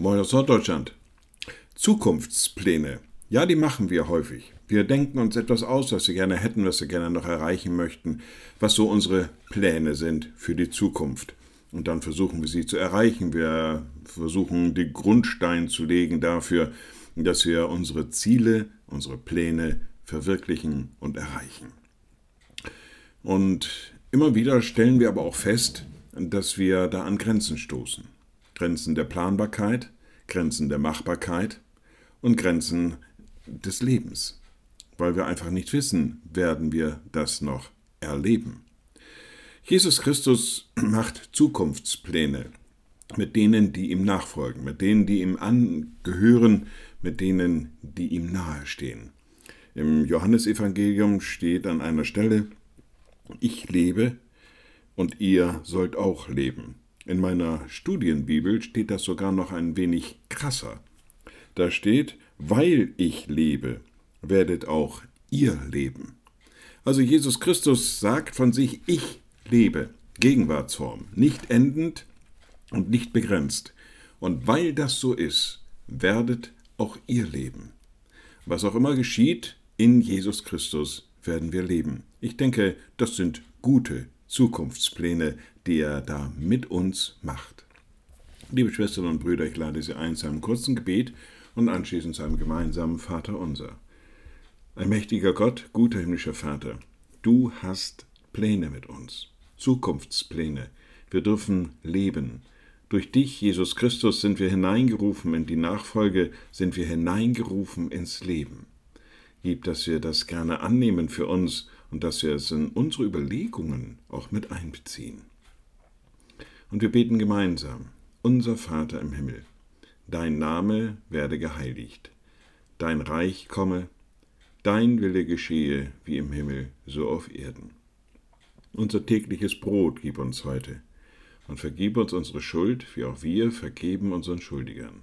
Moin aus Norddeutschland. Zukunftspläne. Ja, die machen wir häufig. Wir denken uns etwas aus, was wir gerne hätten, was wir gerne noch erreichen möchten, was so unsere Pläne sind für die Zukunft. Und dann versuchen wir sie zu erreichen. Wir versuchen, die Grundsteine zu legen dafür, dass wir unsere Ziele, unsere Pläne verwirklichen und erreichen. Und immer wieder stellen wir aber auch fest, dass wir da an Grenzen stoßen. Grenzen der Planbarkeit, Grenzen der Machbarkeit und Grenzen des Lebens, weil wir einfach nicht wissen, werden wir das noch erleben. Jesus Christus macht Zukunftspläne mit denen, die ihm nachfolgen, mit denen, die ihm angehören, mit denen, die ihm nahestehen. Im Johannesevangelium steht an einer Stelle, ich lebe und ihr sollt auch leben. In meiner Studienbibel steht das sogar noch ein wenig krasser. Da steht, weil ich lebe, werdet auch ihr leben. Also Jesus Christus sagt von sich, ich lebe, Gegenwartsform, nicht endend und nicht begrenzt. Und weil das so ist, werdet auch ihr leben. Was auch immer geschieht, in Jesus Christus werden wir leben. Ich denke, das sind gute Zukunftspläne, die er da mit uns macht. Liebe Schwestern und Brüder, ich lade Sie ein zu einem kurzen Gebet und anschließend zu einem gemeinsamen Vater unser. Ein mächtiger Gott, guter himmlischer Vater, du hast Pläne mit uns, Zukunftspläne. Wir dürfen leben. Durch dich, Jesus Christus, sind wir hineingerufen in die Nachfolge, sind wir hineingerufen ins Leben. Gib, dass wir das gerne annehmen für uns und dass wir es in unsere Überlegungen auch mit einbeziehen. Und wir beten gemeinsam, unser Vater im Himmel, dein Name werde geheiligt, dein Reich komme, dein Wille geschehe wie im Himmel, so auf Erden. Unser tägliches Brot gib uns heute und vergib uns unsere Schuld, wie auch wir vergeben unseren Schuldigern.